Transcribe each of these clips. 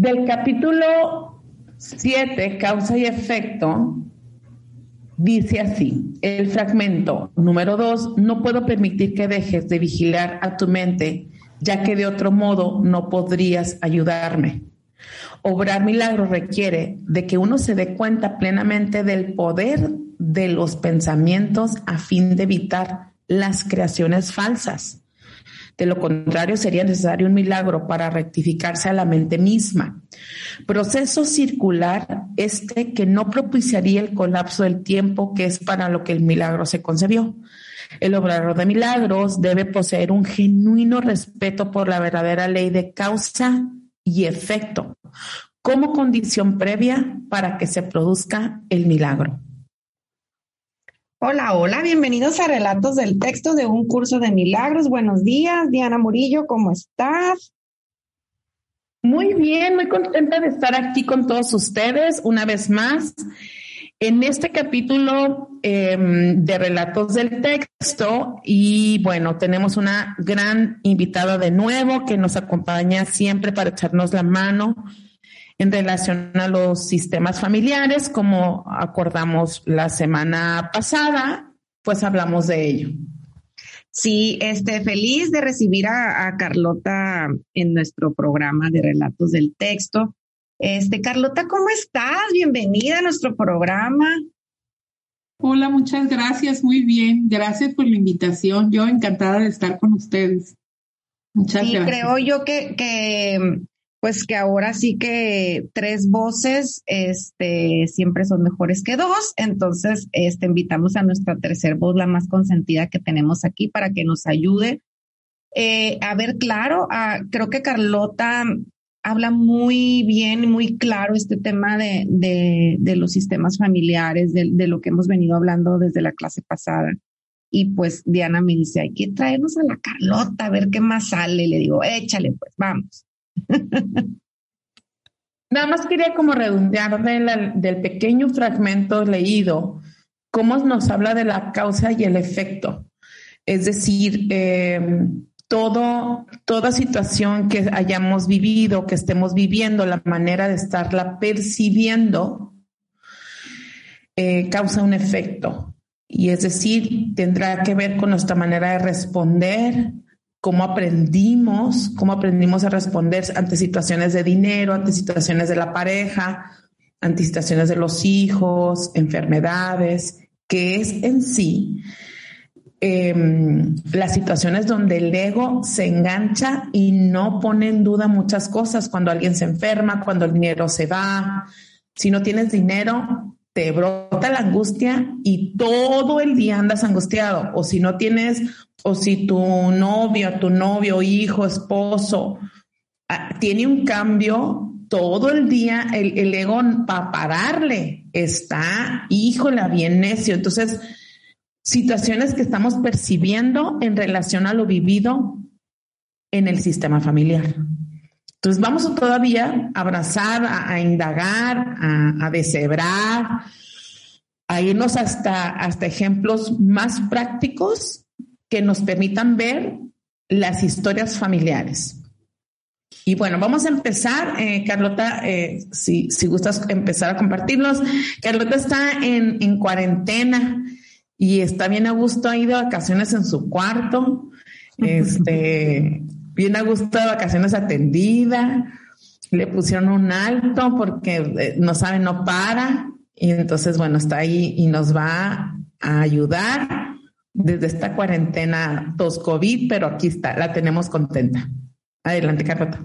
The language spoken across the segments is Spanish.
Del capítulo 7, causa y efecto, dice así, el fragmento número 2, no puedo permitir que dejes de vigilar a tu mente, ya que de otro modo no podrías ayudarme. Obrar milagros requiere de que uno se dé cuenta plenamente del poder de los pensamientos a fin de evitar las creaciones falsas. De lo contrario, sería necesario un milagro para rectificarse a la mente misma. Proceso circular este que no propiciaría el colapso del tiempo, que es para lo que el milagro se concebió. El obrador de milagros debe poseer un genuino respeto por la verdadera ley de causa y efecto como condición previa para que se produzca el milagro. Hola, hola, bienvenidos a Relatos del Texto de un curso de milagros. Buenos días, Diana Murillo, ¿cómo estás? Muy bien, muy contenta de estar aquí con todos ustedes una vez más. En este capítulo em, de Relatos del Texto, y bueno, tenemos una gran invitada de nuevo que nos acompaña siempre para echarnos la mano en relación a los sistemas familiares, como acordamos la semana pasada, pues hablamos de ello. Sí, este, feliz de recibir a, Carlota en nuestro programa de relatos del texto. Este, Carlota, ¿cómo estás? Bienvenida a nuestro programa. Hola, muchas gracias, muy bien. Gracias por la invitación. Yo encantada de estar con ustedes. Muchas sí, creo yo que, que pues que ahora sí que tres voces este, siempre son mejores que dos. Entonces, este, invitamos a nuestra tercer voz, la más consentida que tenemos aquí, para que nos ayude eh, a ver claro. creo que Carlota habla muy bien, muy claro este tema de, de, de los sistemas familiares, de, de, lo que hemos venido hablando desde la clase pasada. Y pues Diana me dice, hay que traernos a la Carlota a ver qué más sale. Le digo, échale, pues vamos. Nada más quería como redondear del pequeño fragmento leído, cómo nos habla de la causa y el efecto. Es decir, em, todo, toda situación que hayamos vivido, que estemos viviendo, la manera de estarla percibiendo, eh, causa un efecto. Y es decir, tendrá que ver con nuestra manera de responder, cómo aprendimos, cómo aprendimos a responder ante situaciones de dinero, ante situaciones de la pareja, ante situaciones de los hijos, enfermedades, que es en sí em, las situaciones donde el ego se engancha y no pone en duda muchas cosas, cuando alguien se enferma, cuando el dinero se va, si no tienes dinero, te brota la angustia y todo el día andas angustiado. O si no tienes o si tu novio, tu novio, hijo, esposo ah, tiene un cambio, todo el día el, el ego para pararle está, híjole, bien necio. Entonces, situaciones que estamos percibiendo en relación a lo vivido en el sistema familiar. Entonces vamos todavía a abrazar, a, indagar, a, a, deshebrar, a irnos hasta, hasta ejemplos más prácticos que nos permitan ver las historias familiares. Y bueno, vamos a empezar. Eh, Carlota, eh, si, si, gustas empezar a compartirlos. Carlota está en, en, cuarentena y está bien a gusto, ha ido a vacaciones en su cuarto, este, bien a gusto de vacaciones atendida. Le pusieron un alto porque eh, no sabe, no para. Y entonces, bueno, está ahí y nos va a ayudar desde esta cuarentena post-COVID, pero aquí está, la tenemos contenta. Adelante, Carlota.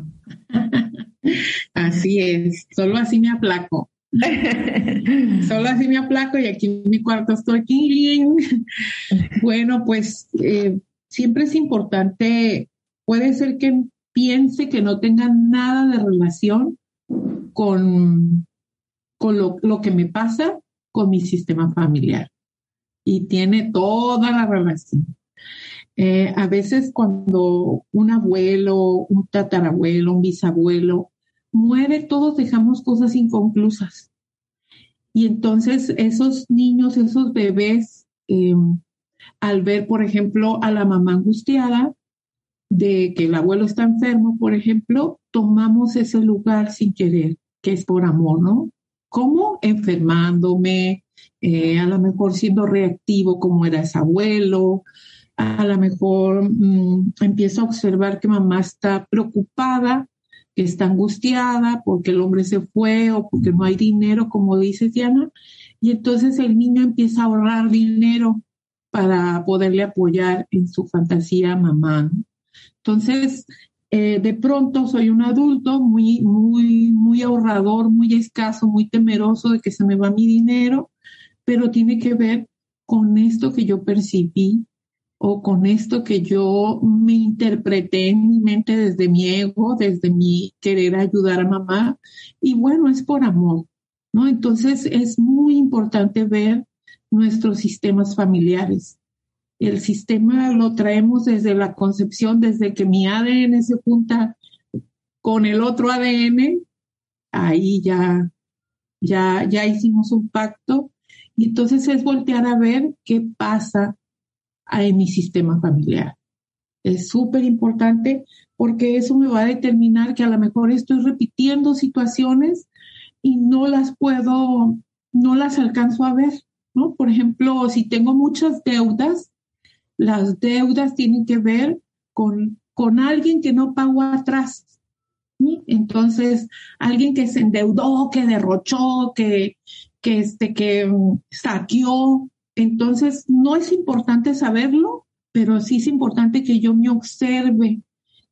Así es, solo así me aplaco. Solo así me aplaco y aquí en mi cuarto estoy aquí. bueno, pues eh, siempre es importante, puede ser que piense que no tenga nada de relación con, con lo, lo que me pasa con mi sistema familiar. Y tiene toda la relación. Eh, a veces cuando un abuelo, un tatarabuelo, un bisabuelo muere, todos dejamos cosas inconclusas. Y entonces esos niños, esos bebés, em, al ver, por ejemplo, a la mamá angustiada de que el abuelo está enfermo, por ejemplo, tomamos ese lugar sin querer, que es por amor, ¿no? ¿Cómo? Enfermándome, eh, a lo mejor siendo reactivo como era ese abuelo, a lo mejor mm, empiezo a observar que mamá está preocupada, que está angustiada porque el hombre se fue o porque no hay dinero, como dice Diana, y entonces el niño empieza a ahorrar dinero para poderle apoyar en su fantasía a mamá. Entonces, eh, de pronto soy un adulto muy, muy, muy ahorrador, muy escaso, muy temeroso de que se me va mi dinero, pero tiene que ver con esto que yo percibí o con esto que yo me interpreté en mi mente desde mi ego, desde mi querer ayudar a mamá. Y bueno, es por amor, ¿no? Entonces es muy importante ver nuestros sistemas familiares. El sistema lo traemos desde la concepción, desde que mi ADN se junta con el otro ADN, ahí ya, ya, ya hicimos un pacto. Y entonces es voltear a ver qué pasa en mi sistema familiar. Es súper importante porque eso me va a determinar que a lo mejor estoy repitiendo situaciones y no las puedo, no las alcanzo a ver, ¿no? Por ejemplo, si tengo muchas deudas, las deudas tienen que ver con, con alguien que no pagó atrás. Entonces, alguien que se endeudó, que derrochó, que, que, este, que mm, saqueó, entonces, no es importante saberlo, pero sí es importante que yo me observe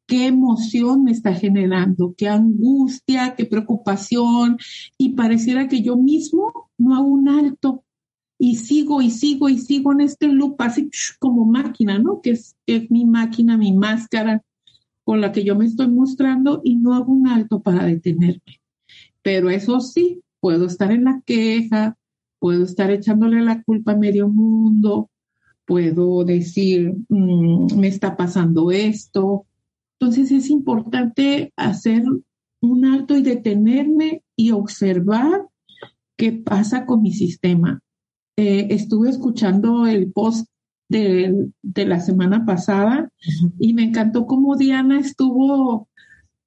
qué emoción me está generando, qué angustia, qué preocupación, y pareciera que yo mismo no hago un alto y sigo y sigo y sigo en este loop así como máquina, ¿no? Que es, es mi máquina, mi máscara con la que yo me estoy mostrando y no hago un alto para detenerme. Pero eso sí, puedo estar en la queja, puedo estar echándole la culpa a medio mundo, puedo decir, mm, me está pasando esto. Entonces es importante hacer un alto y detenerme y observar qué pasa con mi sistema. Eh, estuve escuchando el post de, de, la semana pasada y me encantó cómo Diana estuvo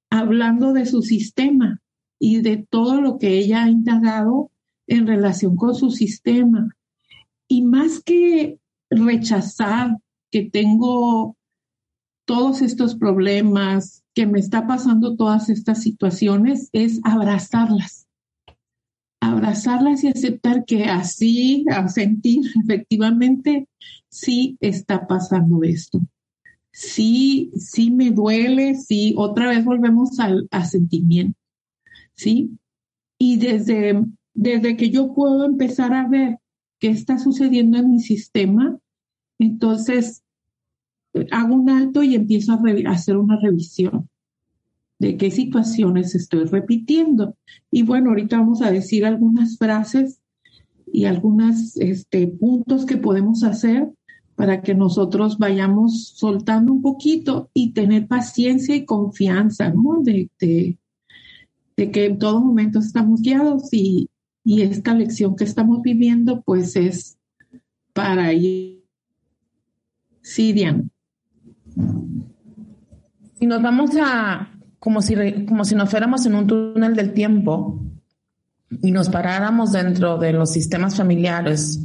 hablando de su sistema y de todo lo que ella ha indagado en relación con su sistema. Y más que rechazar que tengo todos estos problemas, que me está pasando todas estas situaciones, es abrazarlas. Abrazarlas y aceptar que así, a sentir efectivamente, sí está pasando esto. Sí, sí me duele, sí, otra vez volvemos al sentimiento, ¿sí? Y desde desde que yo puedo empezar a ver qué está sucediendo en mi sistema, entonces hago un alto y empiezo a, hacer una revisión de qué situaciones estoy repitiendo. Y bueno, ahorita vamos a decir algunas frases y algunos este, puntos que podemos hacer para que nosotros vayamos soltando un poquito y tener paciencia y confianza, ¿no? De, de, que en todo momento estamos guiados y, y esta lección que estamos viviendo, pues es para ir. Sí, Diana. Si nos vamos a, como si, como si nos fuéramos en un túnel del tiempo y nos paráramos dentro de los sistemas familiares,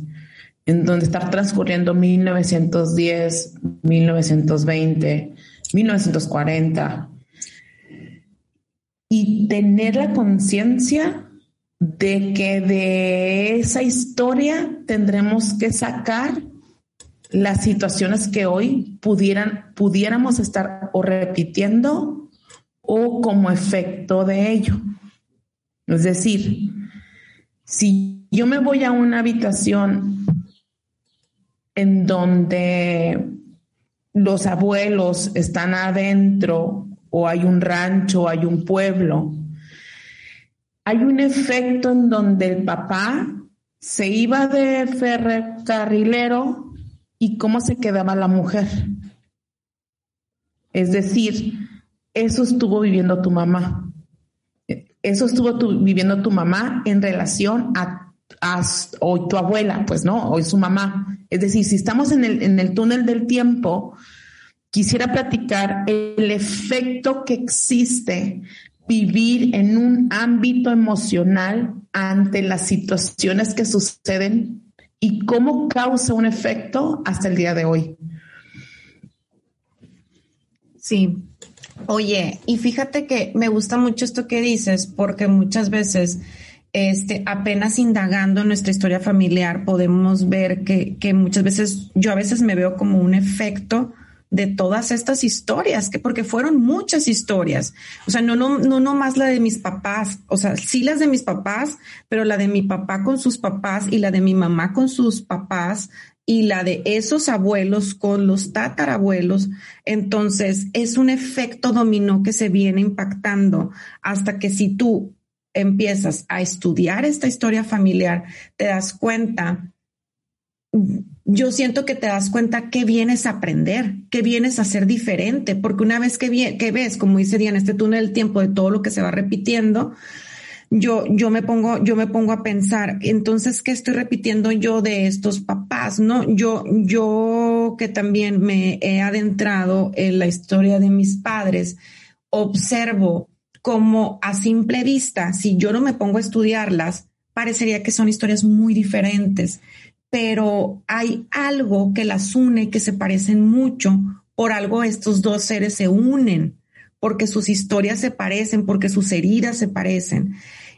en donde está transcurriendo 1910, 1920, 1940, y tener la conciencia de que de esa historia tendremos que sacar las situaciones que hoy pudieran, pudiéramos estar o repitiendo o como efecto de ello. Es decir, Si yo me voy a una habitación en donde los abuelos están adentro o hay un rancho, o hay un pueblo, hay un efecto en donde el papá se iba de ferrocarrilero y cómo se quedaba la mujer. Es decir, eso estuvo viviendo tu mamá. Eso estuvo viviendo tu mamá en relación a, tu abuela, pues no, o su mamá. Es decir, si estamos en el, en el túnel del tiempo, quisiera platicar el efecto que existe vivir en un ámbito emocional ante las situaciones que suceden y cómo causa un efecto hasta el día de hoy. Sí. Oye, y fíjate que me gusta mucho esto que dices porque muchas veces este, apenas indagando nuestra historia familiar podemos ver que, que muchas veces yo a veces me veo como un efecto de todas estas historias, que porque fueron muchas historias. O sea, no, no, no, no más la de mis papás, o sea, sí las de mis papás, pero la de mi papá con sus papás y la de mi mamá con sus papás y la de esos abuelos con los tatarabuelos. Entonces, es un efecto dominó que se viene impactando hasta que si tú empiezas a estudiar esta historia familiar, te das cuenta yo siento que te das cuenta que vienes a aprender, que vienes a ser diferente, porque una vez que, que ves, como dice Diana, este túnel del tiempo de todo lo que se va repitiendo, yo, yo me pongo, yo me pongo a pensar, entonces, ¿qué estoy repitiendo yo de estos papás? No, yo, yo que también me he adentrado en la historia de mis padres, observo como a simple vista, si yo no me pongo a estudiarlas, parecería que son historias muy diferentes pero hay algo que las une, que se parecen mucho. Por algo estos dos seres se unen, porque sus historias se parecen, porque sus heridas se parecen.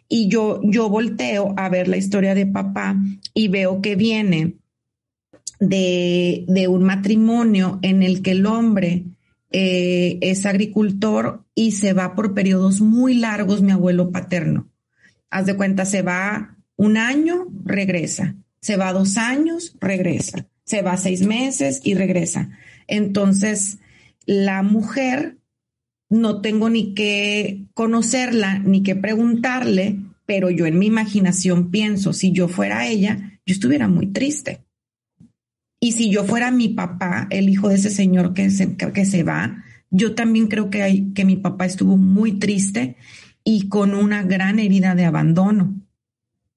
Y yo, yo volteo a ver la historia de papá y veo que viene de, de un matrimonio en el que el hombre eh, es agricultor y se va por periodos muy largos, mi abuelo paterno. Haz de cuenta, se va un año, regresa se va dos años, regresa, se va seis meses y regresa. Entonces, la mujer, no tengo ni que conocerla, ni que preguntarle, pero yo en mi imaginación pienso, si yo fuera ella, yo estuviera muy triste. Y si yo fuera mi papá, el hijo de ese señor que se, que se va, yo también creo que, hay, que mi papá estuvo muy triste y con una gran herida de abandono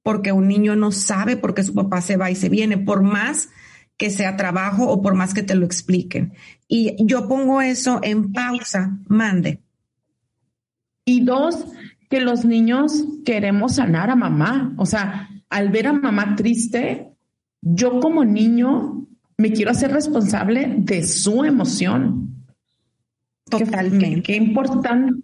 porque un niño no sabe por qué su papá se va y se viene, por más que sea trabajo o por más que te lo expliquen. Y yo pongo eso en pausa, mande. Y dos, que los niños queremos sanar a mamá. O sea, al ver a mamá triste, yo como niño me quiero hacer responsable de su emoción. Totalmente. qué importante,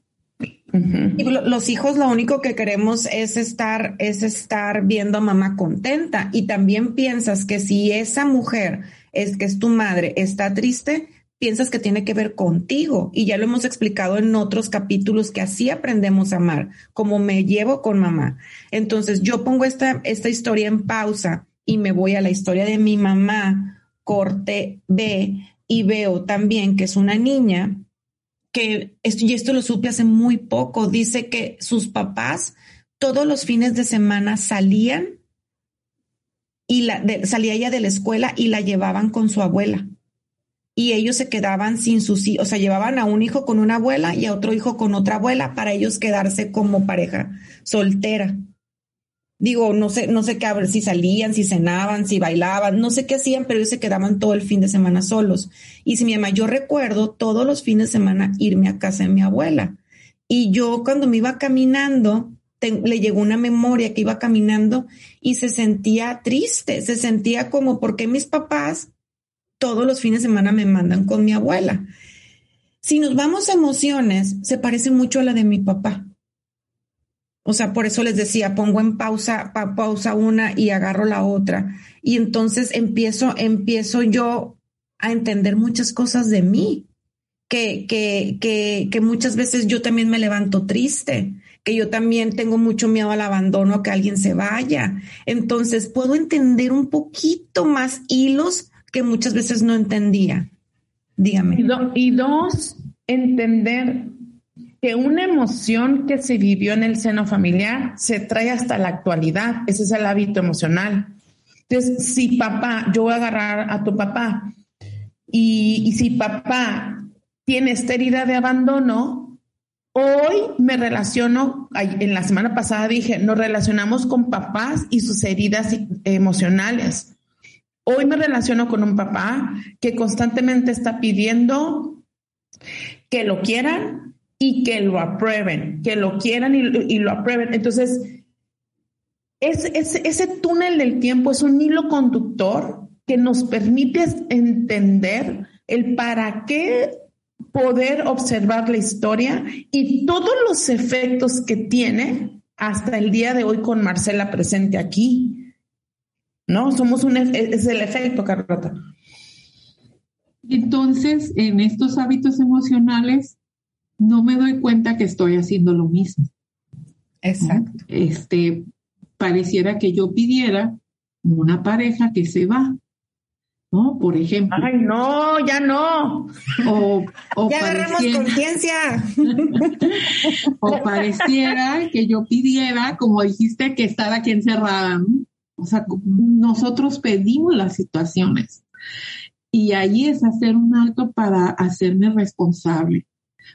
los hijos lo único que queremos es estar, es estar viendo a mamá contenta. Y también piensas que si esa mujer es que es tu madre, está triste, piensas que tiene que ver contigo. Y ya lo hemos explicado en otros capítulos que así aprendemos a amar, como me llevo con mamá. Entonces yo pongo esta, esta historia en pausa y me voy a la historia de mi mamá, corte B, y veo también que es una niña que esto, y esto lo supe hace muy poco, dice que sus papás todos los fines de semana salían y la, salía ella de la escuela y la llevaban con su abuela. Y ellos se quedaban sin sus hijos, o sea, llevaban a un hijo con una abuela y a otro hijo con otra abuela para ellos quedarse como pareja soltera. Digo, no sé, no sé qué, ver si salían, si cenaban, si bailaban, no sé qué hacían, pero ellos se quedaban todo el fin de semana solos. Y si mi mamá, yo recuerdo todos los fines de semana irme a casa de mi abuela. Y yo cuando me iba caminando, le llegó una memoria que iba caminando y se sentía triste, se sentía como, porque mis papás todos los fines de semana me mandan con mi abuela? Si nos vamos a emociones, se parece mucho a la de mi papá. O sea, por eso les decía, pongo en pausa, pausa una y agarro la otra. Y entonces empiezo, empiezo yo a entender muchas cosas de mí, que, que, que, que muchas veces yo también me levanto triste, que yo también tengo mucho miedo al abandono, a que alguien se vaya. Entonces puedo entender un poquito más hilos que muchas veces no entendía. Dígame. Y, dos, entender que una emoción que se vivió en el seno familiar se trae hasta la actualidad. Ese es el hábito emocional. Entonces, si papá, yo voy a agarrar a tu papá y, y si papá tiene esta herida de abandono, hoy me relaciono, en la semana pasada dije, nos relacionamos con papás y sus heridas emocionales. Hoy me relaciono con un papá que constantemente está pidiendo que lo quieran y que lo aprueben, que lo quieran y, lo aprueben. Entonces, ese túnel del tiempo es un hilo conductor que nos permite entender el para qué poder observar la historia y todos los efectos que tiene hasta el día de hoy con Marcela presente aquí. ¿no? Somos un, es el efecto, Carlota. Entonces, en estos hábitos emocionales, no me doy cuenta que estoy haciendo lo mismo. Exacto. Este, pareciera que yo pidiera una pareja que se va, ¿no? Por ejemplo. Ay, no, ya no. O, ya agarramos conciencia. o pareciera que yo pidiera, como dijiste, que estar aquí encerrada, ¿no? O sea, nosotros pedimos las situaciones y ahí es hacer un alto para hacerme responsable,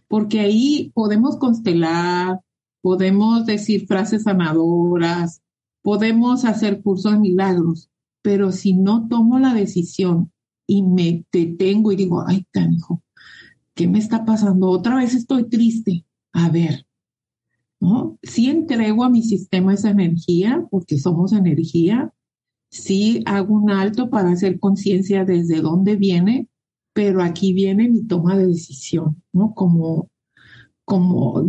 porque ahí podemos constelar, podemos decir frases sanadoras, podemos hacer curso de milagros, pero si no tomo la decisión y me detengo y digo, ay, canijo, ¿qué me está pasando? Otra vez estoy triste. A ver, ¿no? Sí entrego a mi sistema esa energía, porque somos energía, sí hago un alto para hacer conciencia desde dónde viene, pero aquí viene mi toma de decisión, ¿no? Como, como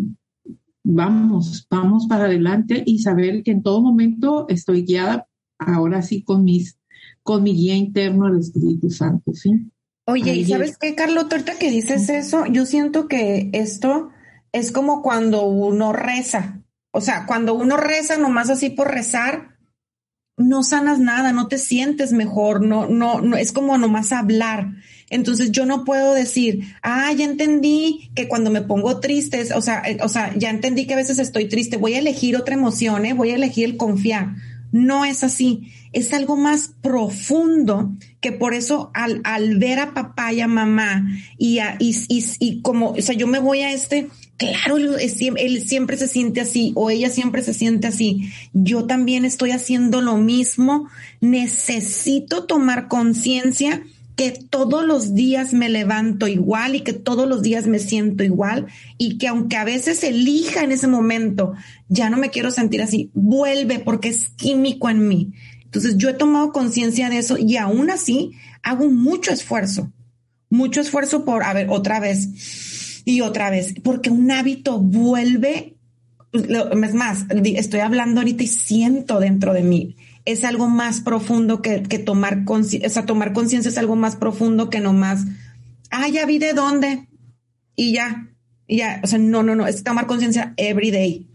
vamos, vamos para adelante y saber que en todo momento estoy guiada ahora sí con mis, con mi guía interno, el Espíritu Santo, ¿sí? Oye, ¿y sabes qué, Carlos? Ahorita que dices eso, yo siento que esto es como cuando uno reza. O sea, cuando uno reza nomás así por rezar, no sanas nada, no te sientes mejor, no, no, no, es como nomás hablar. Entonces yo no puedo decir, ah, ya entendí que cuando me pongo triste, o sea, eh, o sea, ya entendí que a veces estoy triste, voy a elegir otra emoción, ¿eh? voy a elegir el confiar. No es así, es algo más profundo que por eso al, al ver a papá y a mamá y, a, y, y, y como, o sea, yo me voy a este, claro, él, siempre se siente así o ella siempre se siente así. Yo también estoy haciendo lo mismo. Necesito tomar conciencia que todos los días me levanto igual y que todos los días me siento igual y que aunque a veces elija en ese momento, ya no me quiero sentir así, vuelve porque es químico en mí. Entonces yo he tomado conciencia de eso y aún así hago mucho esfuerzo, mucho esfuerzo por, a ver, otra vez y otra vez, porque un hábito vuelve, es más, estoy hablando ahorita y siento dentro de mí, es algo más profundo que, tomar conciencia, o sea, tomar conciencia es algo más profundo que nomás, ah, ya vi de dónde y ya, y ya, o sea, no, no, no, es tomar conciencia every day.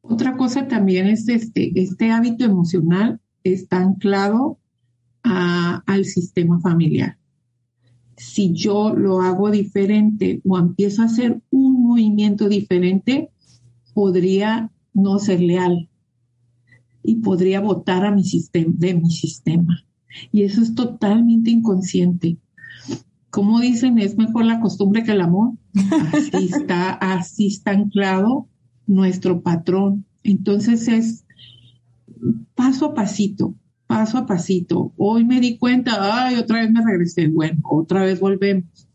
Otra cosa también es este, este hábito emocional está anclado al sistema familiar. Si yo lo hago diferente o empiezo a hacer un movimiento diferente, podría no ser leal y podría votar a mi sistema, de mi sistema. Y eso es totalmente inconsciente. Como dicen, es mejor la costumbre que el amor. Así está, así está anclado nuestro patrón. Entonces es paso a pasito, paso a pasito. Hoy me di cuenta, ay, otra vez me regresé, bueno, otra vez volvemos.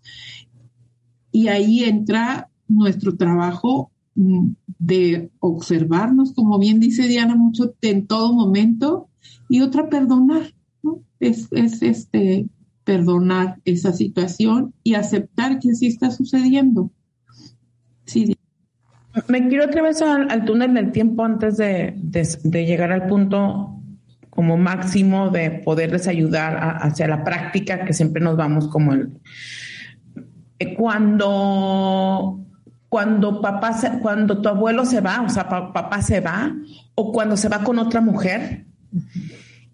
Y ahí entra nuestro trabajo mm, de observarnos, como bien dice Diana, mucho en todo momento, y otra perdonar. Es, es este perdonar esa situación y aceptar que así está sucediendo. Sí. Me quiero otra vez al, túnel del tiempo antes de, de llegar al punto como máximo de poderles ayudar hacia la práctica, que siempre nos vamos como el... Cuando, cuando papá se, cuando tu abuelo se va, o sea, papá se va, o cuando se va con otra mujer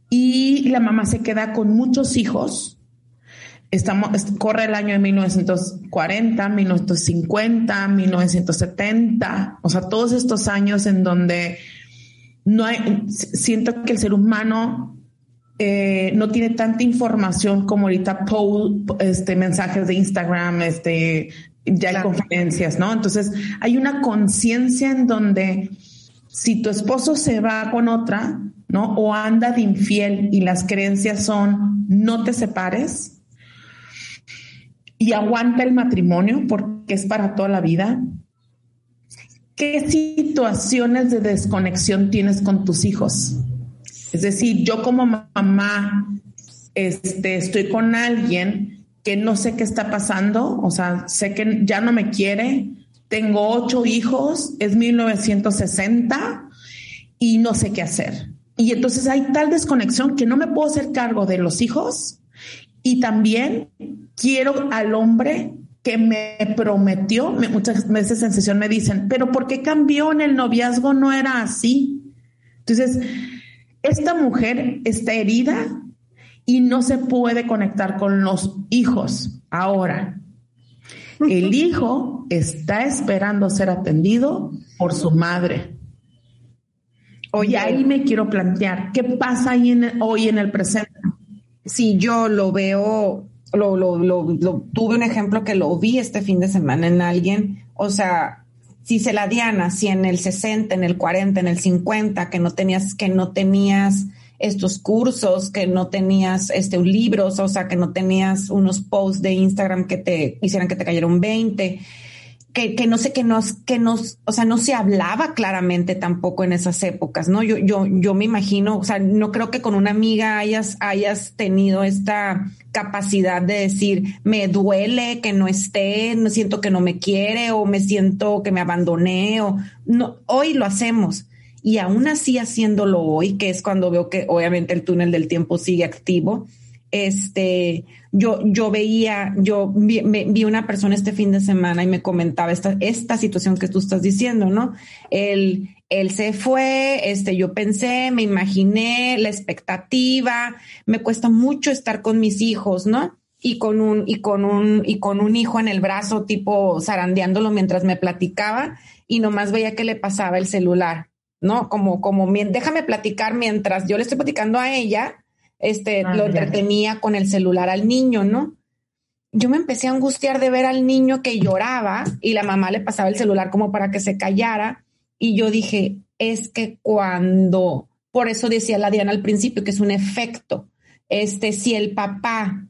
y la mamá se queda con muchos hijos. Estamos, corre el año de 1940, 1950, 1970, o sea, todos estos años en donde no hay, siento que el ser humano eh, no tiene tanta información como ahorita este, mensajes de Instagram, este, ya hay conferencias, ¿no? Entonces hay una conciencia en donde si tu esposo se va con otra, ¿no? O anda de infiel y las creencias son no te separes y aguanta el matrimonio porque es para toda la vida. ¿Qué situaciones de desconexión tienes con tus hijos? Es decir, yo como mamá este, estoy con alguien que no sé qué está pasando, o sea, sé que ya no me quiere, tengo ocho hijos, es 1960 y no sé qué hacer. Y entonces hay tal desconexión que no me puedo hacer cargo de los hijos y también quiero al hombre que me prometió, muchas veces en sesión me dicen, pero ¿por qué cambió en el noviazgo? No era así. Entonces, esta mujer está herida y no se puede conectar con los hijos ahora. El hijo está esperando ser atendido por su madre. Oye, ahí me quiero plantear, ¿qué pasa ahí hoy en el presente? Si yo lo veo, lo, lo, lo, tuve un ejemplo que lo vi este fin de semana en alguien, o sea, si se la Diana, si en el 60, en el 40, en el 50, que no tenías, que no tenías estos cursos, que no tenías este, libros, o sea, que no tenías unos posts de Instagram que te hicieran que te cayeran 20, que, que no sé, que nos, que nos, o sea, no se hablaba claramente tampoco en esas épocas, ¿no? Yo, yo, yo me imagino, o sea, no creo que con una amiga hayas, hayas tenido esta capacidad de decir, me duele que no esté, no siento que no me quiere o me siento que me abandoné o no, hoy lo hacemos y aún así haciéndolo hoy, que es cuando veo que obviamente el túnel del tiempo sigue activo, este, yo, yo veía, yo vi, una persona este fin de semana y me comentaba esta, esta situación que tú estás diciendo, ¿no? Él, él se fue, este, yo pensé, me imaginé la expectativa, me cuesta mucho estar con mis hijos, ¿no? Y con un, y con un, y con un hijo en el brazo, tipo zarandeándolo mientras me platicaba y nomás veía que le pasaba el celular ¿no? Como, como, déjame platicar mientras yo le estoy platicando a ella, este, ah, lo entretenía con el celular al niño, ¿no? Yo me empecé a angustiar de ver al niño que lloraba y la mamá le pasaba el celular como para que se callara. Y yo dije, es que cuando, por eso decía la Diana al principio, que es un efecto. Este, si el papá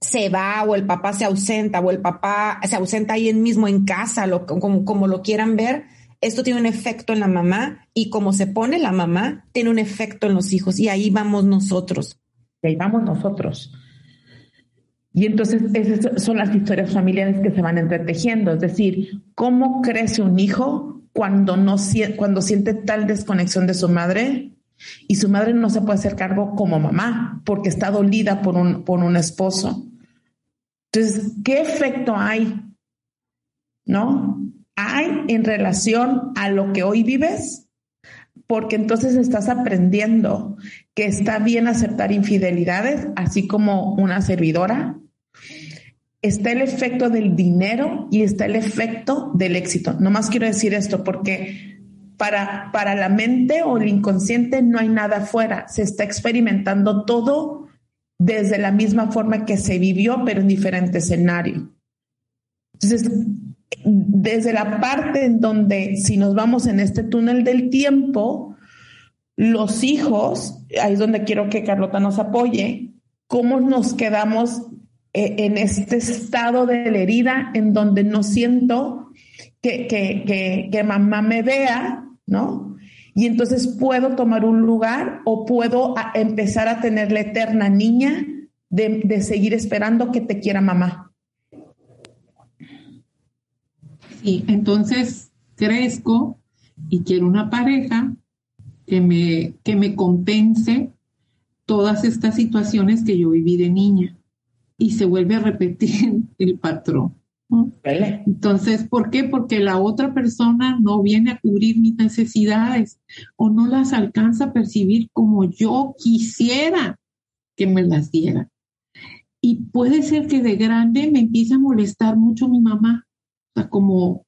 se va o el papá se ausenta o el papá se ausenta ahí mismo en casa, lo, como, como lo quieran ver, esto tiene un efecto en la mamá y como se pone la mamá, tiene un efecto en los hijos y ahí vamos nosotros. Y ahí vamos nosotros. Y entonces esas son las historias familiares que se van entretejiendo, es decir, cómo crece un hijo cuando, no, cuando siente tal desconexión de su madre y su madre no se puede hacer cargo como mamá porque está dolida por un, por un esposo. Entonces, ¿qué efecto hay? ¿No? Hay en relación a lo que hoy vives, porque entonces estás aprendiendo que está bien aceptar infidelidades, así como una servidora. Está el efecto del dinero y está el efecto del éxito. No más quiero decir esto porque para, para la mente o el inconsciente no hay nada afuera. Se está experimentando todo desde la misma forma que se vivió, pero en diferente escenario. Entonces, desde la parte en donde si nos vamos en este túnel del tiempo, los hijos, ahí es donde quiero que Carlota nos apoye, cómo nos quedamos eh, en este estado de la herida en donde no siento que, que, que, mamá me vea, ¿no? Y entonces puedo tomar un lugar o puedo empezar a tener la eterna niña de, de seguir esperando que te quiera mamá. Y entonces crezco y quiero una pareja que me, que me compense todas estas situaciones que yo viví de niña y se vuelve a repetir el patrón. Entonces, ¿por qué? Porque la otra persona no viene a cubrir mis necesidades o no las alcanza a percibir como yo quisiera que me las diera. Y puede ser que de grande me empiece a molestar mucho mi mamá. Sea, como,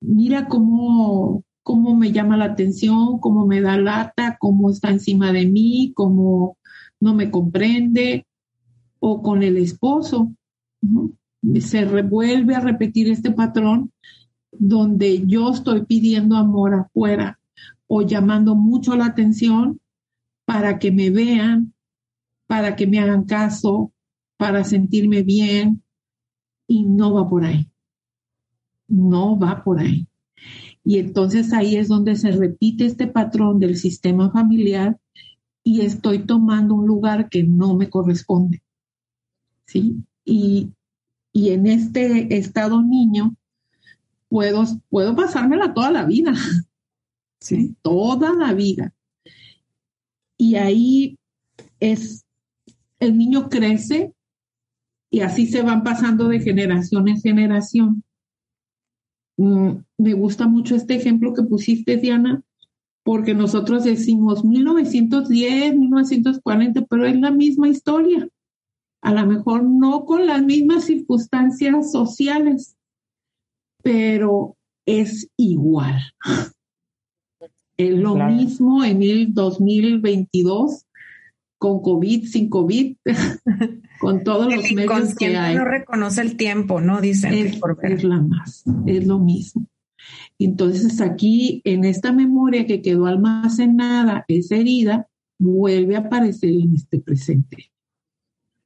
mira cómo, cómo me llama la atención, cómo me da lata, cómo está encima de mí, cómo no me comprende, o con el esposo se revuelve a repetir este patrón donde yo estoy pidiendo amor afuera o llamando mucho la atención para que me vean, para que me hagan caso, para sentirme bien y no va por ahí. No va por ahí. Y entonces ahí es donde se repite este patrón del sistema familiar y estoy tomando un lugar que no me corresponde. ¿Sí? Y y en este estado niño puedo, puedo pasármela toda la vida, ¿sí? Toda la vida. Y ahí es, el niño crece y así se van pasando de generación en generación. Mm, me gusta mucho este ejemplo que pusiste, Diana, porque nosotros decimos 1910, 1940, pero es la misma historia a lo mejor no con las mismas circunstancias sociales, pero es igual. Es lo mismo en el 2022 con COVID, sin COVID, con todos los medios que hay. no reconoce el tiempo, ¿no? Dicen. Es, es la más, es lo mismo. Entonces aquí, en esta memoria que quedó almacenada, esa herida vuelve a aparecer en este presente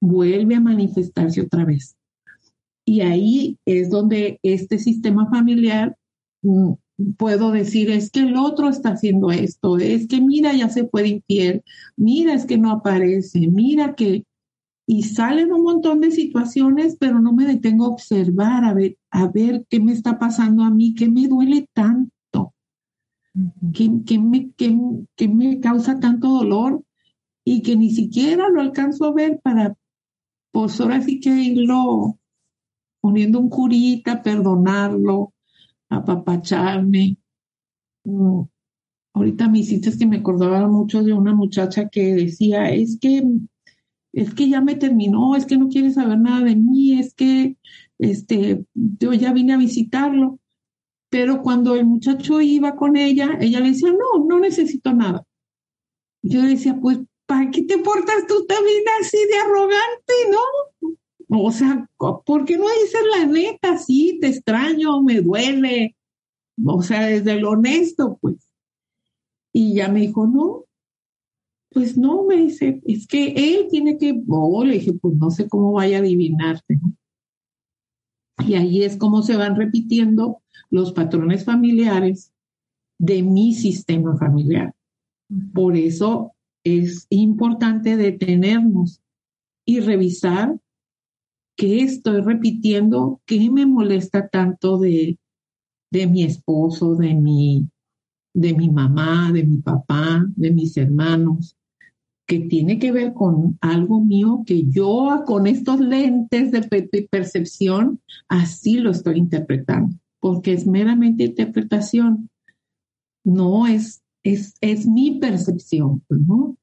vuelve a manifestarse otra vez. Y ahí es donde este sistema familiar, mm, puedo decir, es que el otro está haciendo esto, es que mira, ya se puede infiel, mira, es que no aparece, mira que... Y salen un montón de situaciones, pero no me detengo a observar, a ver, a ver qué me está pasando a mí, qué me duele tanto, qué, me, qué me causa tanto dolor y que ni siquiera lo alcanzo a ver para pues ahora sí que irlo poniendo un curita, perdonarlo, apapacharme. Mm, ahorita me hiciste que me acordaba mucho de una muchacha que decía, es que, es que ya me terminó, es que no quiere saber nada de mí, es que este, yo ya vine a visitarlo. Pero cuando el muchacho iba con ella, ella le decía, no, no necesito nada. Yo decía, pues ¿para qué te portas tú también así de arrogante, no? O sea, ¿por qué no dices la neta? Sí, te extraño, me duele. O sea, desde lo honesto, pues. Y ya me dijo, no, pues no, me dice, es que él tiene que, oh, le dije, pues no sé cómo vaya a adivinarte. Y ahí es como se van repitiendo los patrones familiares de mi sistema familiar. Por eso es importante detenernos y revisar qué estoy repitiendo, qué me molesta tanto de, de mi esposo, de mi, de mi mamá, de mi papá, de mis hermanos, que tiene que ver con algo mío que yo con estos lentes de percepción así lo estoy interpretando, porque es meramente interpretación, no es es, es mi percepción, pues, ¿no?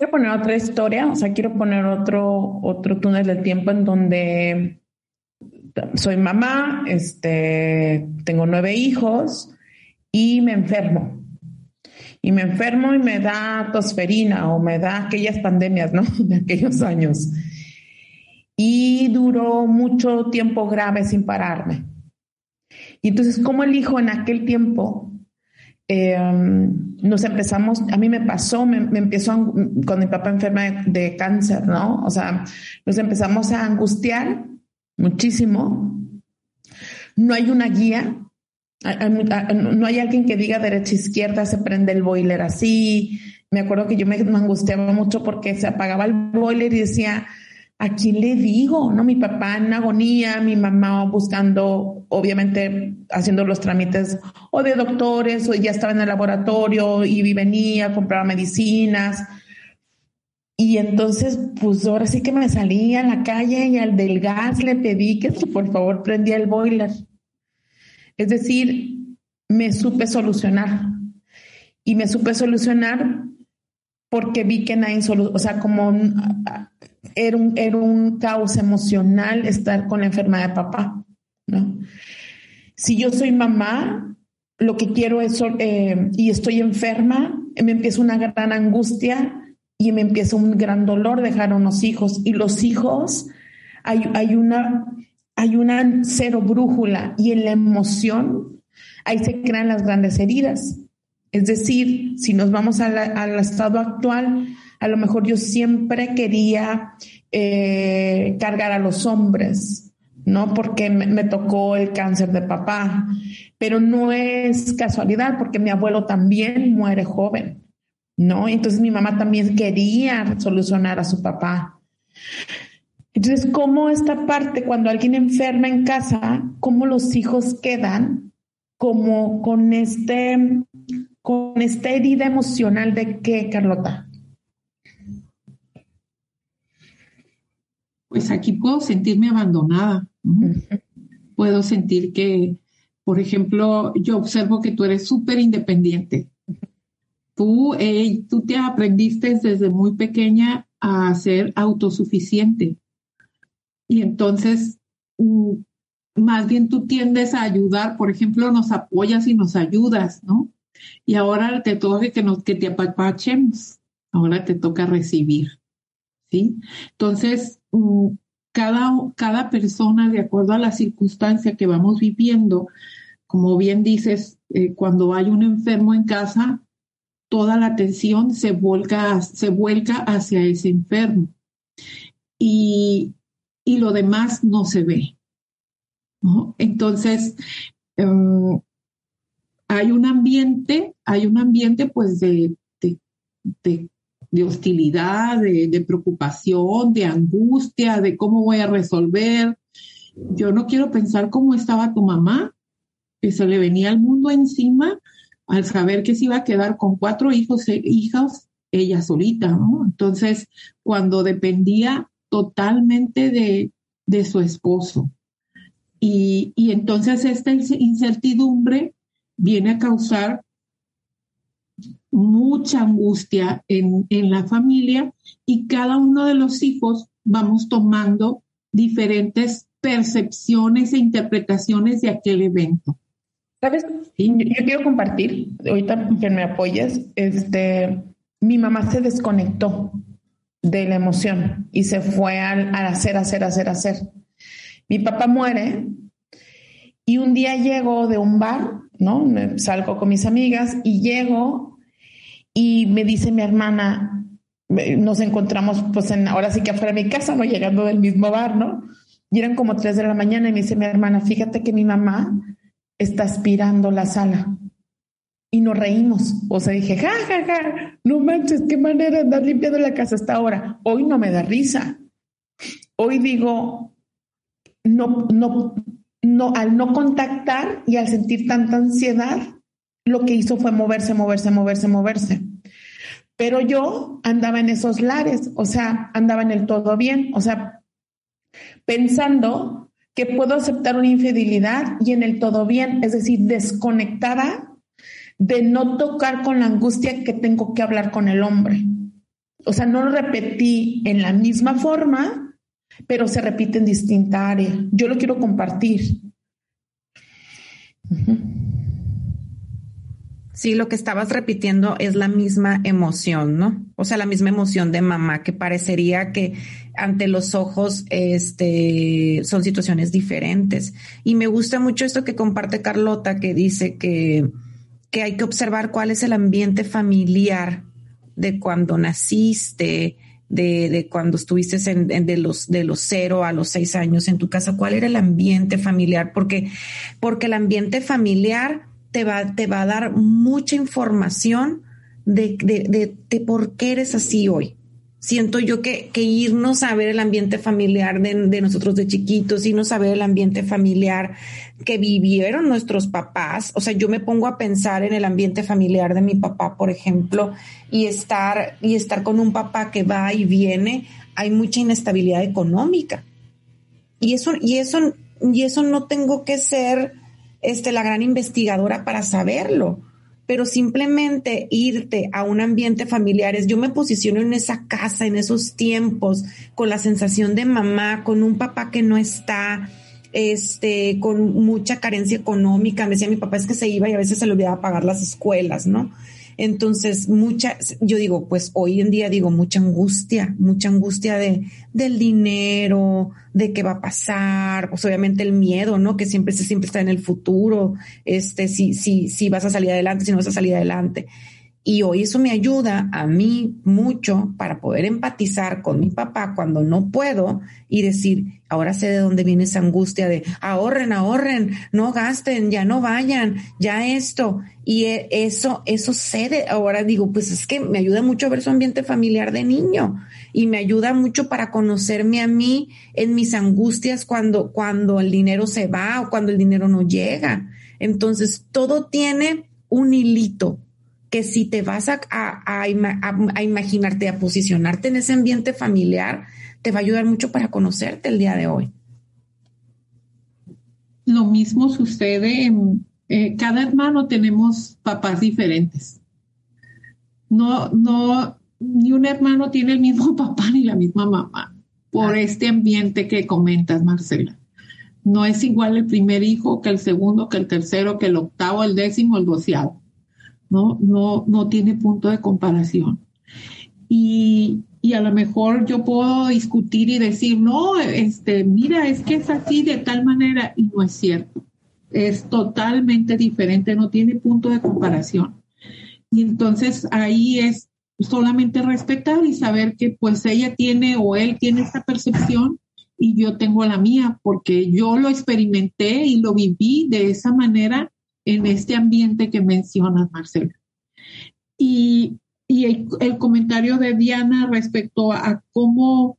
Quiero poner otra historia, o sea, quiero poner otro, otro túnel del tiempo en donde soy mamá, este, tengo nueve hijos y me enfermo. Y me enfermo y me da tosferina o me da aquellas pandemias, ¿no? De aquellos años. Y duró mucho tiempo grave sin pararme. Y entonces, ¿cómo elijo en aquel tiempo? Em, nos empezamos, a mí me pasó, me, empezó con mi papá enferma de, cáncer, ¿no? O sea, nos empezamos a angustiar muchísimo. No hay una guía, no hay alguien que diga derecha izquierda, se prende el boiler así. Me acuerdo que yo me angustiaba mucho porque se apagaba el boiler y decía, ¿a quién le digo? ¿No? Mi papá en agonía, mi mamá buscando, obviamente, haciendo los trámites o de doctores, o ya estaba en el laboratorio y venía, compraba medicinas. Y entonces, pues ahora sí que me salí a la calle y al del gas le pedí que por favor prendía el boiler. Es decir, me supe solucionar. Y me supe solucionar porque vi que nadie solo, o sea, como era un, era un caos emocional estar con la enfermedad de papá, ¿no? Si yo soy mamá, lo que quiero es, eh, y estoy enferma, me empieza una gran angustia y me empieza un gran dolor dejar a unos hijos. Y los hijos, hay, hay, una, hay una cero brújula y en la emoción, ahí se crean las grandes heridas. Es decir, si nos vamos al estado actual, a lo mejor yo siempre quería eh, cargar a los hombres, ¿no? Porque me, tocó el cáncer de papá, pero no es casualidad porque mi abuelo también muere joven, ¿no? Entonces mi mamá también quería solucionar a su papá. Entonces, ¿cómo esta parte, cuando alguien enferma en casa, cómo los hijos quedan como con este con esta herida emocional de qué, Carlota? Pues aquí puedo sentirme abandonada. Puedo sentir que, por ejemplo, yo observo que tú eres súper independiente. Tú, tú te aprendiste desde muy pequeña a ser autosuficiente. Y entonces, mm, más bien tú tiendes a ayudar, por ejemplo, nos apoyas y nos ayudas, ¿no? Y ahora te toca que, nos, que te apapachemos, ahora te toca recibir, ¿sí? Entonces, mm, cada, cada persona, de acuerdo a la circunstancia que vamos viviendo, como bien dices, eh, cuando hay un enfermo en casa, toda la atención se, vuelca, se vuelca hacia ese enfermo. Y, y lo demás no se ve. Entonces, em, hay un ambiente, hay un ambiente pues de, de, hostilidad, de, preocupación, de angustia, de cómo voy a resolver. Yo no quiero pensar cómo estaba tu mamá, que se le venía el mundo encima al saber que se iba a quedar con cuatro hijos e hijas, ella solita, ¿no? Entonces, cuando dependía totalmente de, de su esposo. Y, y entonces esta incertidumbre viene a causar mucha angustia en, la familia y cada uno de los hijos vamos tomando diferentes percepciones e interpretaciones de aquel evento. ¿Sabes? Yo quiero compartir, ahorita que me apoyes, este, mi mamá se desconectó de la emoción y se fue al, al hacer, hacer, hacer, hacer. Mi papá muere y un día llego de un bar ¿no? salgo con mis amigas y llego y me dice mi hermana, nos encontramos pues en, ahora sí que afuera de mi casa, ¿no? Llegando del mismo bar, ¿no? Y eran como tres de la mañana y me dice mi hermana, fíjate que mi mamá está aspirando la sala. Y nos reímos. O sea, dije, ja, ja, ja, no manches, qué manera de andar limpiando la casa hasta ahora. Hoy no me da risa. Hoy digo, no, no, no, al no contactar y al sentir tanta ansiedad, lo que hizo fue moverse, moverse, moverse, moverse. Pero yo andaba en esos lares, o sea, andaba en el todo bien, o sea, pensando que puedo aceptar una infidelidad y en el todo bien, es decir, desconectada de no tocar con la angustia que tengo que hablar con el hombre. O sea, no lo repetí en la misma forma, pero se repite en distinta área. Yo lo quiero compartir. Sí, lo que estabas repitiendo es la misma emoción, ¿no? O sea, la misma emoción de mamá, que parecería que ante los ojos este, son situaciones diferentes. Y me gusta mucho esto que comparte Carlota, que dice que, que hay que observar cuál es el ambiente familiar de cuando naciste, de, cuando estuviste en, de, los, de los cero a los seis años en tu casa? ¿Cuál era el ambiente familiar? Porque, porque el ambiente familiar te va, te va a dar mucha información de, de, de, por qué eres así hoy. Siento yo que, irnos a ver el ambiente familiar de, de, nosotros de chiquitos, irnos a ver el ambiente familiar que vivieron nuestros papás. O sea, yo me pongo a pensar en el ambiente familiar de mi papá, por ejemplo, y estar, y estar con un papá que va y viene, hay mucha inestabilidad económica. Y eso, y eso, y eso no tengo que ser este, la gran investigadora para saberlo pero simplemente irte a un ambiente familiar es, yo me posiciono en esa casa, en esos tiempos, con la sensación de mamá, con un papá que no está, este, con mucha carencia económica. Me decía mi papá es que se iba y a veces se le olvidaba pagar las escuelas, ¿no? Entonces, mucha, yo digo, pues hoy en día digo, mucha angustia, mucha angustia de, del dinero, de qué va a pasar, pues obviamente el miedo, ¿no? Que siempre siempre está en el futuro, este, si, si, si vas a salir adelante, si no vas a salir adelante. Y hoy eso me ayuda a mí mucho para poder empatizar con mi papá cuando no puedo y decir, ahora sé de dónde viene esa angustia de ahorren, ahorren, no gasten, ya no vayan, ya esto. Y e, eso, eso sé ahora digo, pues es que me ayuda mucho a ver su ambiente familiar de niño y me ayuda mucho para conocerme a mí en mis angustias cuando, cuando el dinero se va o cuando el dinero no llega. Entonces, todo tiene un hilito que si te vas a, a, imaginarte, a posicionarte en ese ambiente familiar, te va a ayudar mucho para conocerte el día de hoy. Lo mismo sucede en eh, cada hermano tenemos papás diferentes. No, no, ni un hermano tiene el mismo papá ni la misma mamá por este ambiente que comentas, Marcela. No es igual el primer hijo que el segundo, que el tercero, que el octavo, el décimo, el doceavo. ¿No? No, no tiene punto de comparación. Y, y, a lo mejor yo puedo discutir y decir, no, este, mira, es que es así de tal manera y no es cierto. Es totalmente diferente, no tiene punto de comparación. Y entonces ahí es solamente respetar y saber que pues ella tiene o él tiene esta percepción y yo tengo la mía, porque yo lo experimenté y lo viví de esa manera en este ambiente que mencionas, Marcela. Y, el, comentario de Diana respecto a cómo,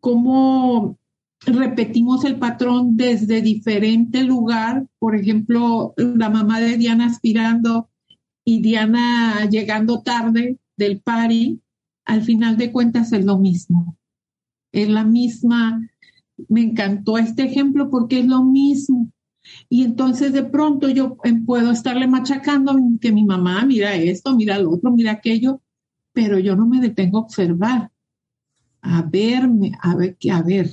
cómo repetimos el patrón desde diferente lugar, por ejemplo, la mamá de Diana aspirando y Diana llegando tarde del party, al final de cuentas es lo mismo. Es la misma, me encantó este ejemplo porque es lo mismo. Y entonces de pronto yo puedo estarle machacando que mi mamá mira esto, mira lo otro, mira aquello, pero yo no me detengo a observar, a verme, a ver, a ver,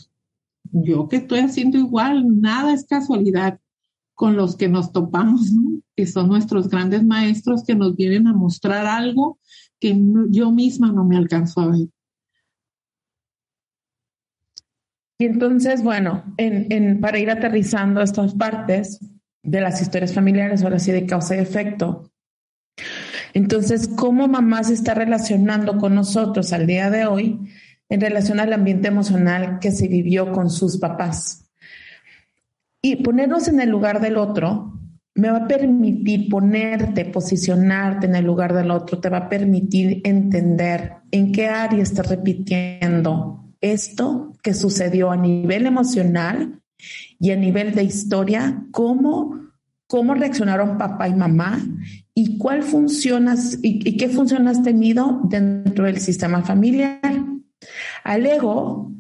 yo que estoy haciendo igual, nada es casualidad con los que nos topamos, que son nuestros grandes maestros que nos vienen a mostrar algo que yo misma no me alcanzo a ver. Y entonces, bueno, en, para ir aterrizando estas partes de las historias familiares, ahora sí de causa y efecto. Entonces, ¿cómo mamá se está relacionando con nosotros al día de hoy en relación al ambiente emocional que se vivió con sus papás? Y ponernos en el lugar del otro me va a permitir ponerte, posicionarte en el lugar del otro, te va a permitir entender en qué área estás repitiendo esto que sucedió a nivel emocional y a nivel de historia, cómo, cómo reaccionaron papá y mamá y cuál funcionas y, qué función has tenido dentro del sistema familiar. Al ego,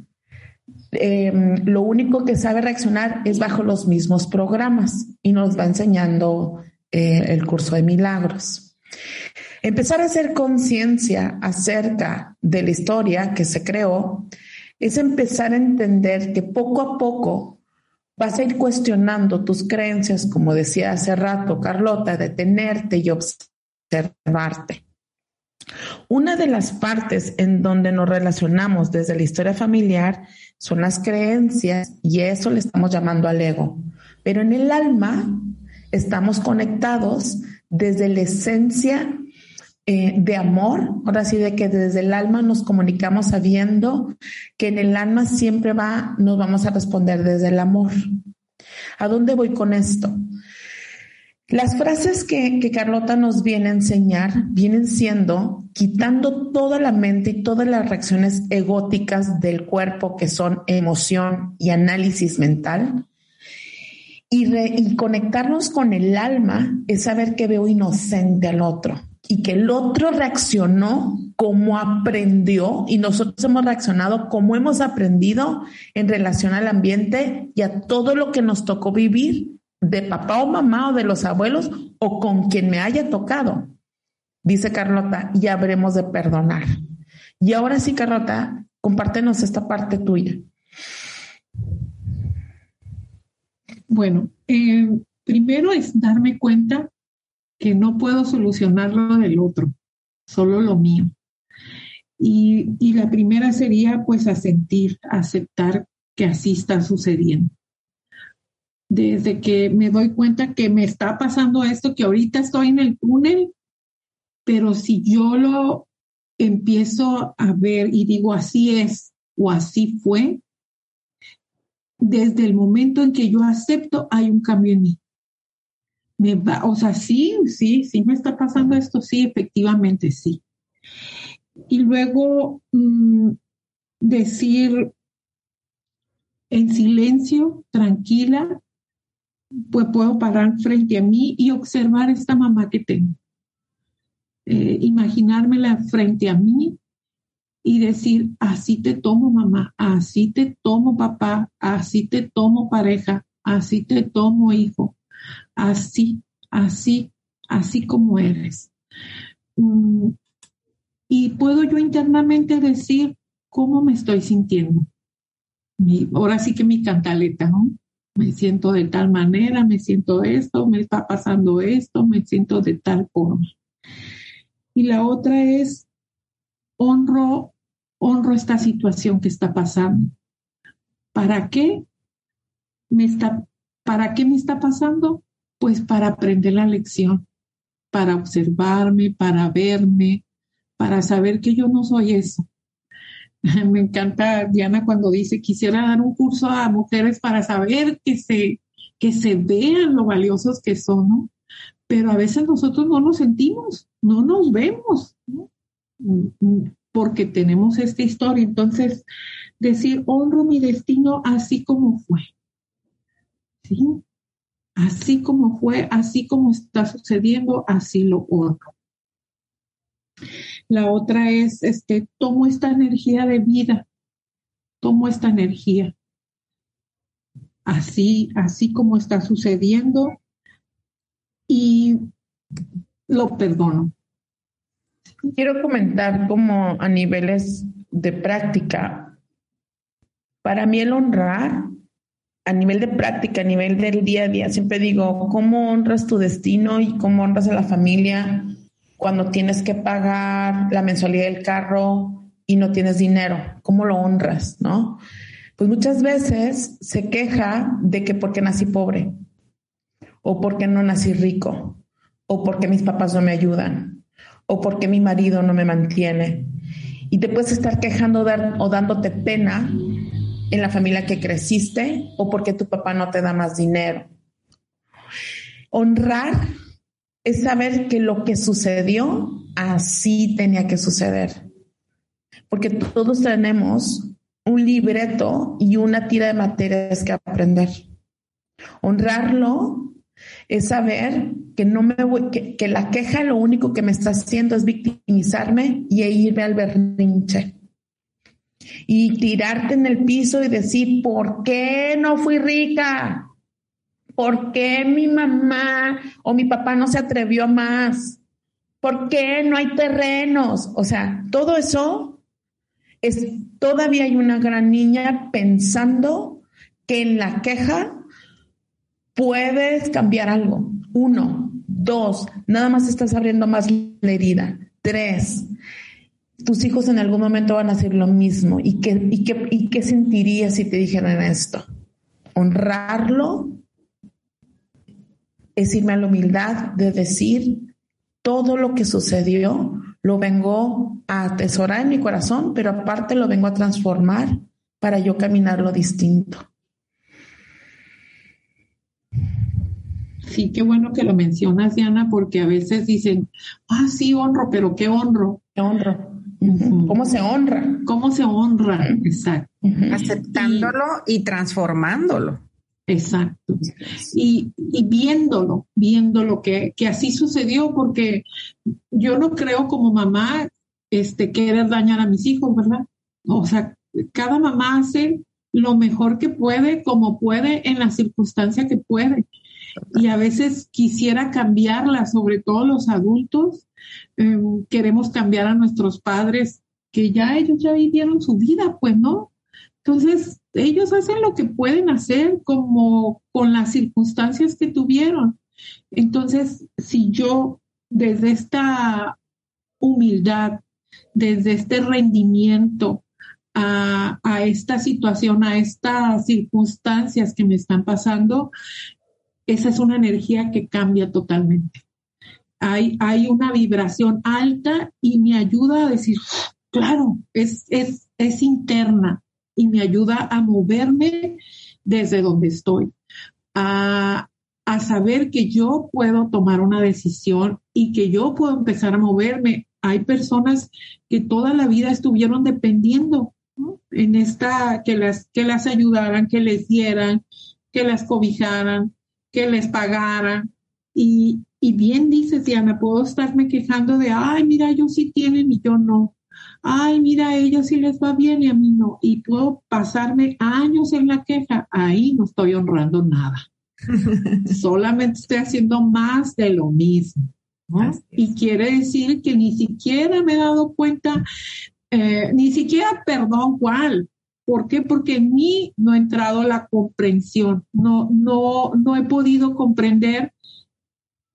em, lo único que sabe reaccionar es bajo los mismos programas y nos va enseñando eh, el curso de milagros. Empezar a hacer conciencia acerca de la historia que se creó es empezar a entender que poco a poco vas a ir cuestionando tus creencias, como decía hace rato Carlota, detenerte y observarte. Una de las partes en donde nos relacionamos desde la historia familiar son las creencias y eso le estamos llamando al ego. Pero en el alma estamos conectados desde la esencia eh, de amor, ahora sí, de que desde el alma nos comunicamos sabiendo que en el alma siempre va, nos vamos a responder desde el amor. ¿A dónde voy con esto? Las frases que, que Carlota nos viene a enseñar vienen siendo quitando toda la mente y todas las reacciones egóticas del cuerpo que son emoción y análisis mental. Y, conectarnos con el alma es saber que veo inocente al otro y que el otro reaccionó como aprendió y nosotros hemos reaccionado como hemos aprendido en relación al ambiente y a todo lo que nos tocó vivir de papá o mamá o de los abuelos o con quien me haya tocado. Dice Carlota, y habremos de perdonar. Y ahora sí, Carlota, compártenos esta parte tuya. Bueno, eh, primero es darme cuenta que no puedo solucionar lo del otro, solo lo mío. Y, y la primera sería pues asentir, aceptar que así está sucediendo desde que me doy cuenta que me está pasando esto, que ahorita estoy en el túnel, pero si yo lo empiezo a ver y digo así es o así fue, desde el momento en que yo acepto hay un cambio en mí. Me o sea, sí, sí, sí me está pasando esto, sí, efectivamente sí. Y luego mm, decir en silencio, tranquila, pues puedo parar frente a mí y observar esta mamá que tengo. Eh, imaginármela frente a mí y decir, así te tomo mamá, así te tomo papá, así te tomo pareja, así te tomo hijo, así, así, así como eres. Mm, y puedo yo internamente decir cómo me estoy sintiendo. ahora sí que mi cantaleta, ¿no? me siento de tal manera, me siento esto, me está pasando esto, me siento de tal forma. Y la otra es, honro, honro esta situación que está pasando. ¿Para qué me está, para qué me está pasando? Pues para aprender la lección, para observarme, para verme, para saber que yo no soy eso, Me encanta Diana cuando dice, quisiera dar un curso a mujeres para saber que se, que se vean lo valiosos que son, ¿no? Pero a veces nosotros no nos sentimos, no nos vemos, ¿no? porque tenemos esta historia. Entonces, decir, honro mi destino así como fue. ¿Sí? Así como fue, así como está sucediendo, así lo honro. La otra es, este, tomo esta energía de vida, tomo esta energía. Así, así como está sucediendo y lo perdono. Quiero comentar como a niveles de práctica. Para mí el honrar, a nivel de práctica, a nivel del día a día, siempre digo, ¿cómo honras tu destino y cómo honras a la familia? cuando tienes que pagar la mensualidad del carro y no tienes dinero? ¿Cómo lo honras, no? Pues muchas veces se queja de que porque nací pobre o porque no nací rico o porque mis papás no me ayudan o porque mi marido no me mantiene. Y te puedes estar quejando o dándote pena en la familia que creciste o porque tu papá no te da más dinero. Honrar es saber que lo que sucedió así tenía que suceder. Porque todos tenemos un libreto y una tira de materias que aprender. Honrarlo es saber que no me que, que, la queja lo único que me está haciendo es victimizarme y irme al berrinche. Y tirarte en el piso y decir, ¿por qué no fui rica? ¿Por qué mi mamá o mi papá no se atrevió más? ¿Por qué no hay terrenos? O sea, todo eso es, todavía hay una gran niña pensando que en la queja puedes cambiar algo. Uno, dos, nada más estás abriendo más la herida. Tres, tus hijos en algún momento van a hacer lo mismo. ¿Y qué, y qué, y qué sentirías si te dijeran esto? Honrarlo es irme a la humildad de decir todo lo que sucedió, lo vengo a atesorar en mi corazón, pero aparte lo vengo a transformar para yo caminar lo distinto. Sí, qué bueno que lo mencionas, Diana, porque a veces dicen, ah, sí, honro, pero ¿qué honro? ¿Qué honro? ¿Cómo se honra? ¿Cómo se honra? Exacto. Aceptándolo y, transformándolo. Exacto. Y, viéndolo, viéndolo que, que así sucedió, porque yo no creo como mamá este, querer dañar a mis hijos, ¿verdad? O sea, cada mamá hace lo mejor que puede, como puede, en la circunstancia que puede. Y a veces quisiera cambiarla, sobre todo los adultos. Em, queremos cambiar a nuestros padres, que ya ellos ya vivieron su vida, pues no. Entonces, ellos hacen lo que pueden hacer como con las circunstancias que tuvieron. Entonces, si yo desde esta humildad, desde este rendimiento, a, esta situación, a estas circunstancias que me están pasando, esa es una energía que cambia totalmente. Hay, una vibración alta y me ayuda a decir, claro, es, es, es interna y me ayuda a moverme desde donde estoy, a, a saber que yo puedo tomar una decisión y que yo puedo empezar a moverme. Hay personas que toda la vida estuvieron dependiendo en esta, que las, que las ayudaran, que les dieran, que las cobijaran, que les pagaran. Y, y bien dices, Diana, puedo estarme quejando de, ay, mira, ellos sí tienen y yo no. Ay, mira, a ellos sí les va bien y a mí no. Y puedo pasarme años en la queja. Ahí no estoy honrando nada. Solamente estoy haciendo más de lo mismo. Y quiere decir que ni siquiera me he dado cuenta eh, ni siquiera perdón cuál. ¿Por qué? Porque en mí no ha entrado la comprensión, no, no, no he podido comprender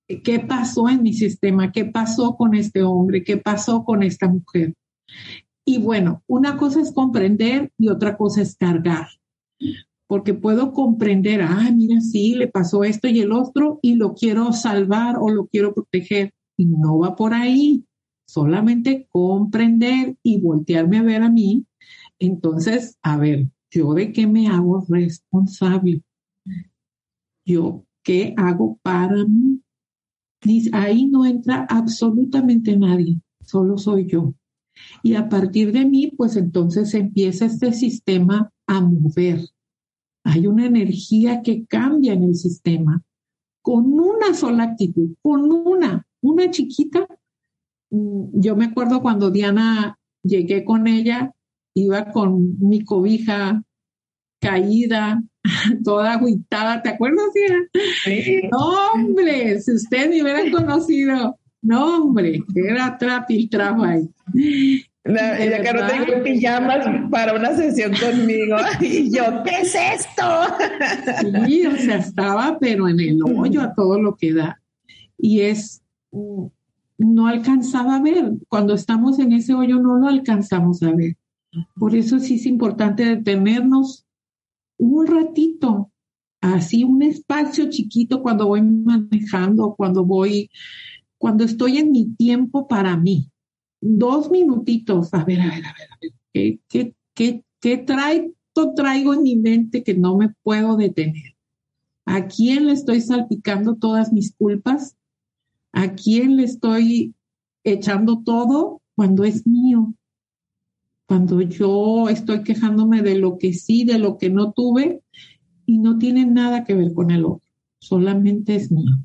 qué pasó en mi sistema, qué pasó con este hombre, qué pasó con esta mujer. Y bueno, una cosa es comprender y otra cosa es cargar, porque puedo comprender, ah, mira, sí, le pasó esto y el otro y lo quiero salvar o lo quiero proteger. Y no va por ahí solamente comprender y voltearme a ver a mí, entonces, a ver, ¿yo de qué me hago responsable? ¿Yo qué hago para mí? Ahí no entra absolutamente nadie, solo soy yo. Y a partir de mí, pues entonces empieza este sistema a mover. Hay una energía que cambia en el sistema con una sola actitud, con una, una chiquita, Mm, yo me acuerdo cuando Diana llegué con ella, iba con mi cobija caída, toda agüitada, ¿te acuerdas? Sí. No, hombre, si usted me hubieran conocido, no, hombre, era trapi ahí. La, ella que no tengo pijamas para una sesión conmigo. Y yo, ¿qué es esto? Sí, o sea, estaba, pero en el hoyo a todo lo que da. Y es, no alcanzaba a ver. Cuando estamos en ese hoyo no lo alcanzamos a ver. Por eso sí es importante detenernos un ratito, así un espacio chiquito cuando voy manejando, cuando voy, cuando estoy en mi tiempo para mí. Dos minutitos, a ver, a ver, a ver, a ver, ¿qué, qué, qué, qué traigo, traigo en mi mente que no me puedo detener? ¿A quién le estoy salpicando todas mis culpas? ¿A quién le estoy echando todo cuando es mío? Cuando yo estoy quejándome de lo que sí, de lo que no tuve y no tiene nada que ver con el otro, solamente es mío.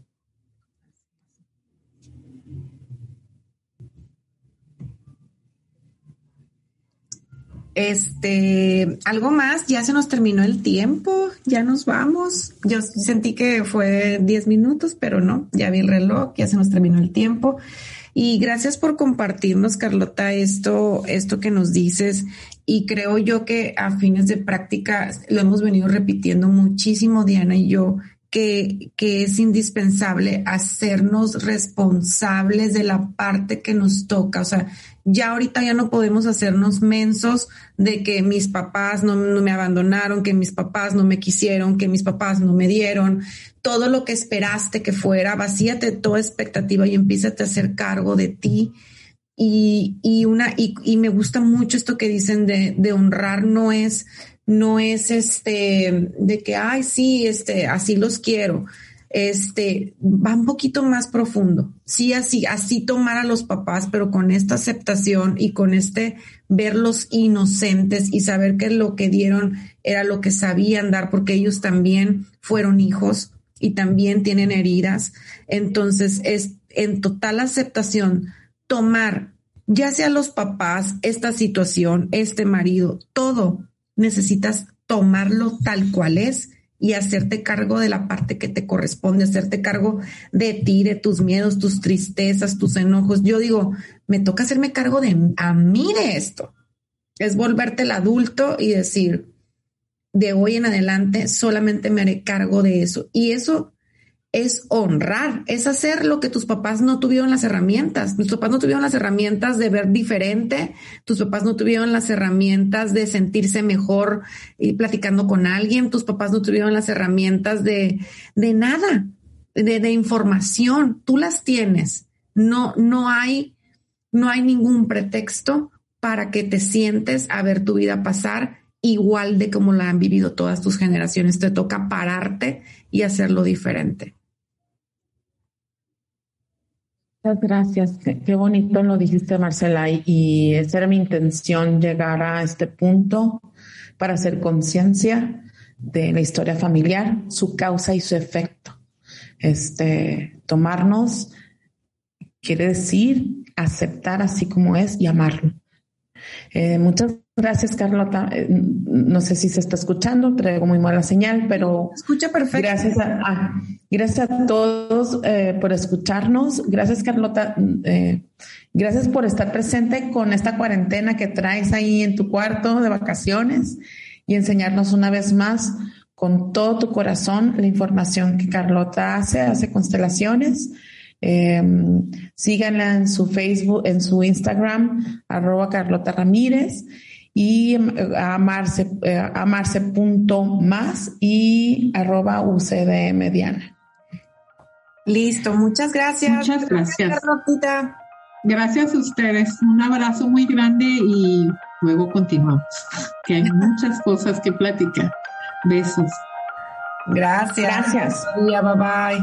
Este, algo más, ya se nos terminó el tiempo, ya nos vamos. Yo sentí que fue 10 minutos, pero no, ya vi el reloj, ya se nos terminó el tiempo. Y gracias por compartirnos, Carlota, esto, esto que nos dices. Y creo yo que a fines de práctica lo hemos venido repitiendo muchísimo, Diana y yo, que, que, es indispensable hacernos responsables de la parte que nos toca. O sea, ya ahorita ya no podemos hacernos mensos de que mis papás no, me abandonaron, que mis papás no me quisieron, que mis papás no me dieron, todo lo que esperaste que fuera, vacíate toda expectativa y empiezate a hacer cargo de ti. Y, y una, y, y, me gusta mucho esto que dicen de, de honrar no es, no es este, de que, ay, sí, este, así los quiero este, va un poquito más profundo. Sí, así, así tomar a los papás, pero con esta aceptación y con este verlos inocentes y saber que lo que dieron era lo que sabían dar, porque ellos también fueron hijos y también tienen heridas. Entonces, es en total aceptación tomar, ya sea los papás, esta situación, este marido, todo, necesitas tomarlo tal cual es y hacerte cargo de la parte que te corresponde, hacerte cargo de ti, de tus miedos, tus tristezas, tus enojos. Yo digo, me toca hacerme cargo de a mí de esto. Es volverte el adulto y decir, de hoy en adelante solamente me haré cargo de eso. Y eso es honrar, es hacer lo que tus papás no tuvieron las herramientas. Tus papás no tuvieron las herramientas de ver diferente, tus papás no tuvieron las herramientas de sentirse mejor y platicando con alguien, tus papás no tuvieron las herramientas de, de nada, de, de información. Tú las tienes. No, no hay, no hay ningún pretexto para que te sientes a ver tu vida pasar igual de como la han vivido todas tus generaciones. Te toca pararte y hacerlo diferente. Muchas gracias. Qué, bonito lo dijiste, Marcela. Y, esa era mi intención, llegar a este punto para hacer conciencia de la historia familiar, su causa y su efecto. Este, tomarnos quiere decir aceptar así como es y amarlo. Eh, muchas Gracias, Carlota. Eh, no sé si se está escuchando, traigo muy mala señal, pero... Escucha perfecto. Gracias a, gracias a todos eh, por escucharnos. Gracias, Carlota. Eh, gracias por estar presente con esta cuarentena que traes ahí en tu cuarto de vacaciones y enseñarnos una vez más con todo tu corazón la información que Carlota hace, hace constelaciones. síganla en su Facebook, en su Instagram, arroba Carlota Ramírez y eh, amarse, eh, amarse punto más y arroba UCD mediana. Listo, muchas gracias. Muchas gracias. Gracias, a ustedes. Un abrazo muy grande y luego continuamos, que hay muchas cosas que platicar. Besos. Gracias. Gracias. bye bye.